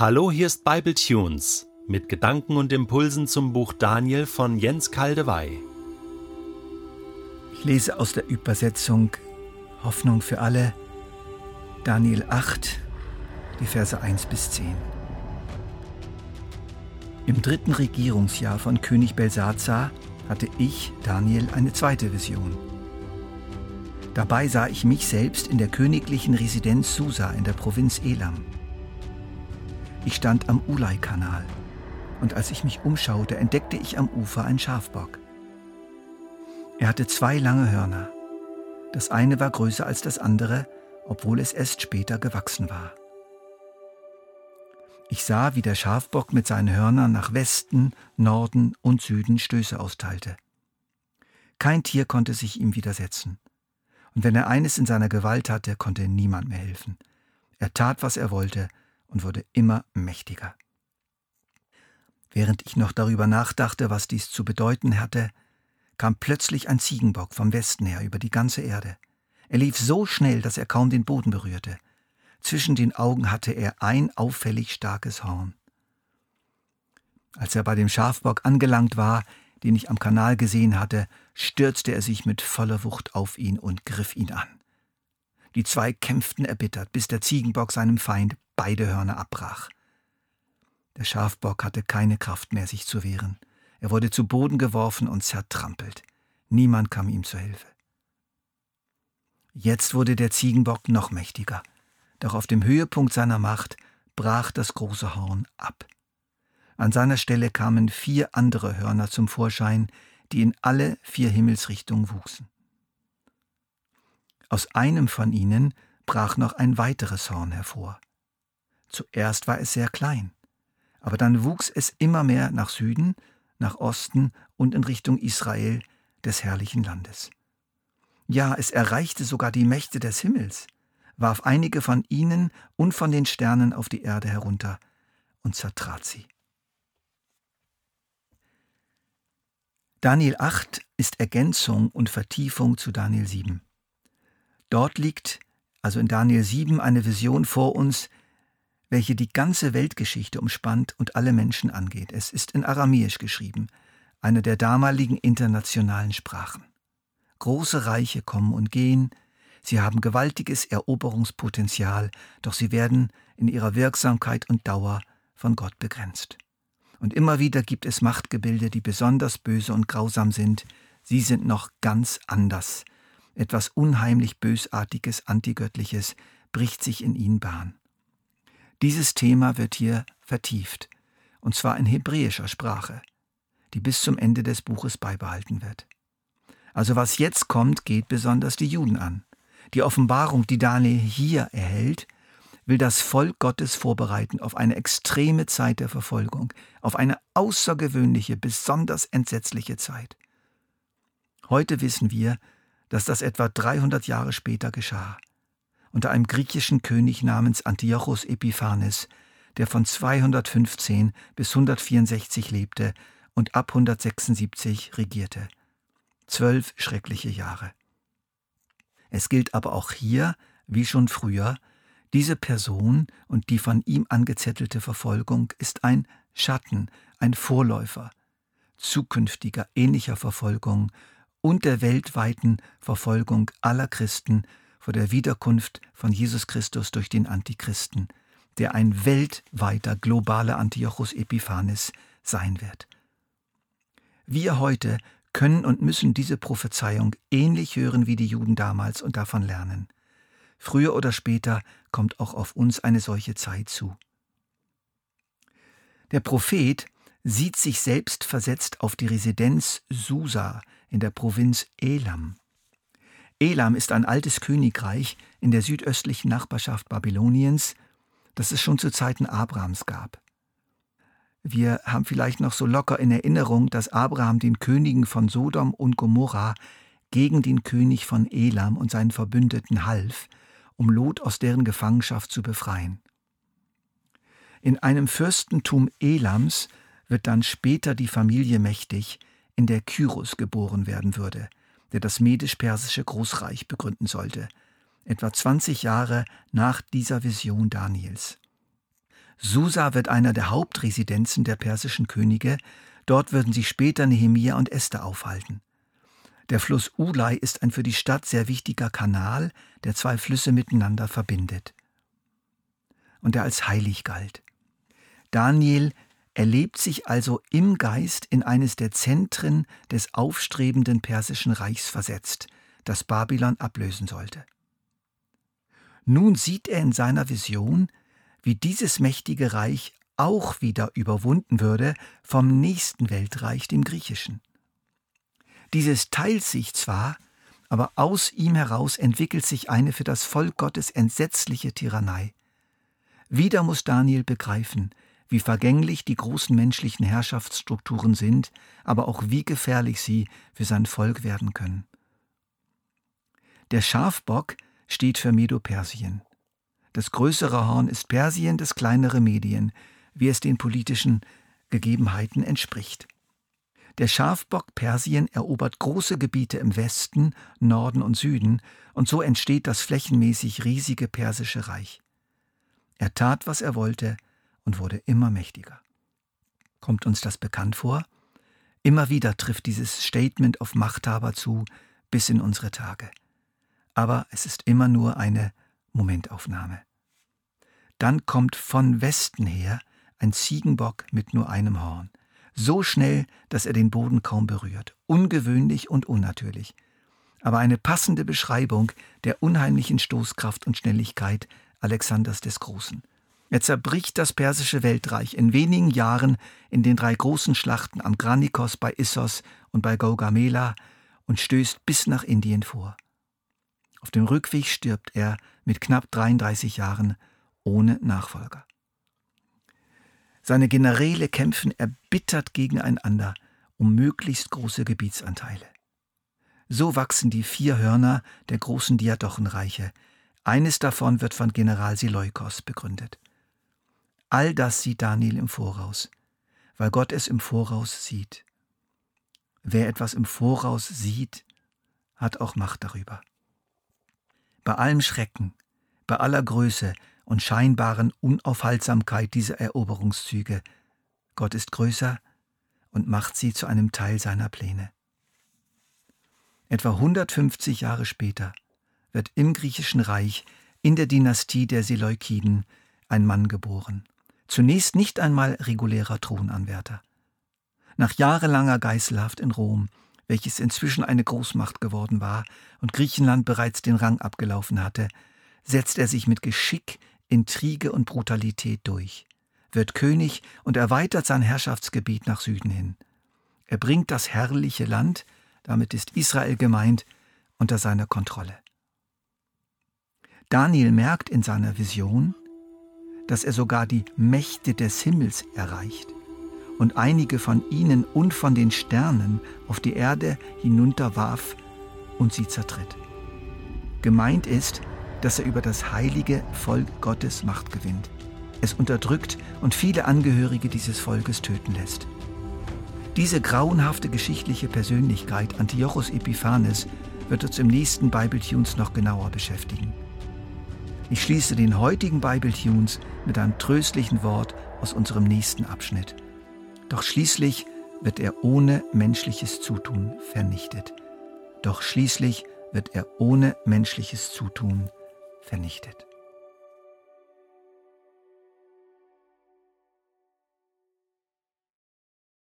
Hallo, hier ist Bible Tunes mit Gedanken und Impulsen zum Buch Daniel von Jens Kaldewey. Ich lese aus der Übersetzung Hoffnung für alle Daniel 8, die Verse 1 bis 10. Im dritten Regierungsjahr von König Belsazar hatte ich, Daniel, eine zweite Vision. Dabei sah ich mich selbst in der königlichen Residenz Susa in der Provinz Elam. Ich stand am Ulai-Kanal und als ich mich umschaute, entdeckte ich am Ufer einen Schafbock. Er hatte zwei lange Hörner. Das eine war größer als das andere, obwohl es erst später gewachsen war. Ich sah, wie der Schafbock mit seinen Hörnern nach Westen, Norden und Süden Stöße austeilte. Kein Tier konnte sich ihm widersetzen und wenn er eines in seiner Gewalt hatte, konnte niemand mehr helfen. Er tat, was er wollte und wurde immer mächtiger. Während ich noch darüber nachdachte, was dies zu bedeuten hatte, kam plötzlich ein Ziegenbock vom Westen her über die ganze Erde. Er lief so schnell, dass er kaum den Boden berührte. Zwischen den Augen hatte er ein auffällig starkes Horn. Als er bei dem Schafbock angelangt war, den ich am Kanal gesehen hatte, stürzte er sich mit voller Wucht auf ihn und griff ihn an. Die zwei kämpften erbittert, bis der Ziegenbock seinem Feind beide Hörner abbrach. Der Schafbock hatte keine Kraft mehr, sich zu wehren. Er wurde zu Boden geworfen und zertrampelt. Niemand kam ihm zu Hilfe. Jetzt wurde der Ziegenbock noch mächtiger, doch auf dem Höhepunkt seiner Macht brach das große Horn ab. An seiner Stelle kamen vier andere Hörner zum Vorschein, die in alle vier Himmelsrichtungen wuchsen. Aus einem von ihnen brach noch ein weiteres Horn hervor. Zuerst war es sehr klein, aber dann wuchs es immer mehr nach Süden, nach Osten und in Richtung Israel, des herrlichen Landes. Ja, es erreichte sogar die Mächte des Himmels, warf einige von ihnen und von den Sternen auf die Erde herunter und zertrat sie. Daniel 8 ist Ergänzung und Vertiefung zu Daniel 7. Dort liegt, also in Daniel 7, eine Vision vor uns, welche die ganze Weltgeschichte umspannt und alle Menschen angeht. Es ist in Aramäisch geschrieben, einer der damaligen internationalen Sprachen. Große Reiche kommen und gehen, sie haben gewaltiges Eroberungspotenzial, doch sie werden in ihrer Wirksamkeit und Dauer von Gott begrenzt. Und immer wieder gibt es Machtgebilde, die besonders böse und grausam sind. Sie sind noch ganz anders. Etwas unheimlich Bösartiges, Antigöttliches bricht sich in ihnen Bahn. Dieses Thema wird hier vertieft, und zwar in hebräischer Sprache, die bis zum Ende des Buches beibehalten wird. Also was jetzt kommt, geht besonders die Juden an. Die Offenbarung, die Daniel hier erhält, will das Volk Gottes vorbereiten auf eine extreme Zeit der Verfolgung, auf eine außergewöhnliche, besonders entsetzliche Zeit. Heute wissen wir, dass das etwa 300 Jahre später geschah, unter einem griechischen König namens Antiochus Epiphanes, der von 215 bis 164 lebte und ab 176 regierte. Zwölf schreckliche Jahre. Es gilt aber auch hier, wie schon früher, diese Person und die von ihm angezettelte Verfolgung ist ein Schatten, ein Vorläufer zukünftiger ähnlicher Verfolgung und der weltweiten Verfolgung aller Christen vor der Wiederkunft von Jesus Christus durch den Antichristen, der ein weltweiter globaler Antiochus Epiphanes sein wird. Wir heute können und müssen diese Prophezeiung ähnlich hören wie die Juden damals und davon lernen. Früher oder später kommt auch auf uns eine solche Zeit zu. Der Prophet sieht sich selbst versetzt auf die Residenz Susa in der Provinz Elam. Elam ist ein altes Königreich in der südöstlichen Nachbarschaft Babyloniens, das es schon zu Zeiten Abrahams gab. Wir haben vielleicht noch so locker in Erinnerung, dass Abraham den Königen von Sodom und Gomorra gegen den König von Elam und seinen Verbündeten half, um Lot aus deren Gefangenschaft zu befreien. In einem Fürstentum Elams wird dann später die Familie mächtig, in der Kyros geboren werden würde, der das medisch-persische Großreich begründen sollte, etwa 20 Jahre nach dieser Vision Daniels. Susa wird einer der Hauptresidenzen der persischen Könige, dort würden sich später Nehemia und Esther aufhalten. Der Fluss Ulai ist ein für die Stadt sehr wichtiger Kanal, der zwei Flüsse miteinander verbindet. Und der als heilig galt. Daniel erlebt sich also im Geist in eines der Zentren des aufstrebenden persischen Reichs versetzt, das Babylon ablösen sollte. Nun sieht er in seiner Vision, wie dieses mächtige Reich auch wieder überwunden würde vom nächsten Weltreich, dem griechischen. Dieses teilt sich zwar, aber aus ihm heraus entwickelt sich eine für das Volk Gottes entsetzliche Tyrannei. Wieder muss Daniel begreifen, wie vergänglich die großen menschlichen Herrschaftsstrukturen sind, aber auch wie gefährlich sie für sein Volk werden können. Der Schafbock steht für Medo-Persien. Das größere Horn ist Persien, das kleinere Medien, wie es den politischen Gegebenheiten entspricht. Der Schafbock Persien erobert große Gebiete im Westen, Norden und Süden, und so entsteht das flächenmäßig riesige persische Reich. Er tat, was er wollte, und wurde immer mächtiger. Kommt uns das bekannt vor? Immer wieder trifft dieses Statement auf Machthaber zu, bis in unsere Tage aber es ist immer nur eine Momentaufnahme. Dann kommt von Westen her ein Ziegenbock mit nur einem Horn, so schnell, dass er den Boden kaum berührt, ungewöhnlich und unnatürlich, aber eine passende Beschreibung der unheimlichen Stoßkraft und Schnelligkeit Alexanders des Großen. Er zerbricht das persische Weltreich in wenigen Jahren in den drei großen Schlachten am Granikos bei Issos und bei Gaugamela und stößt bis nach Indien vor. Auf dem Rückweg stirbt er mit knapp 33 Jahren ohne Nachfolger. Seine Generäle kämpfen erbittert gegeneinander um möglichst große Gebietsanteile. So wachsen die vier Hörner der großen Diadochenreiche. Eines davon wird von General Seleukos begründet. All das sieht Daniel im Voraus, weil Gott es im Voraus sieht. Wer etwas im Voraus sieht, hat auch Macht darüber. Bei allem Schrecken, bei aller Größe und scheinbaren Unaufhaltsamkeit dieser Eroberungszüge, Gott ist größer und macht sie zu einem Teil seiner Pläne. Etwa 150 Jahre später wird im griechischen Reich in der Dynastie der Seleukiden ein Mann geboren. Zunächst nicht einmal regulärer Thronanwärter. Nach jahrelanger Geiselhaft in Rom welches inzwischen eine Großmacht geworden war und Griechenland bereits den Rang abgelaufen hatte, setzt er sich mit Geschick, Intrige und Brutalität durch, wird König und erweitert sein Herrschaftsgebiet nach Süden hin. Er bringt das herrliche Land, damit ist Israel gemeint, unter seiner Kontrolle. Daniel merkt in seiner Vision, dass er sogar die Mächte des Himmels erreicht und einige von ihnen und von den Sternen auf die Erde hinunterwarf und sie zertritt. Gemeint ist, dass er über das heilige Volk Gottes Macht gewinnt, es unterdrückt und viele Angehörige dieses Volkes töten lässt. Diese grauenhafte geschichtliche Persönlichkeit Antiochus Epiphanes wird uns im nächsten Bible Tunes noch genauer beschäftigen. Ich schließe den heutigen Bible Tunes mit einem tröstlichen Wort aus unserem nächsten Abschnitt. Doch schließlich wird er ohne menschliches Zutun vernichtet. Doch schließlich wird er ohne menschliches Zutun vernichtet.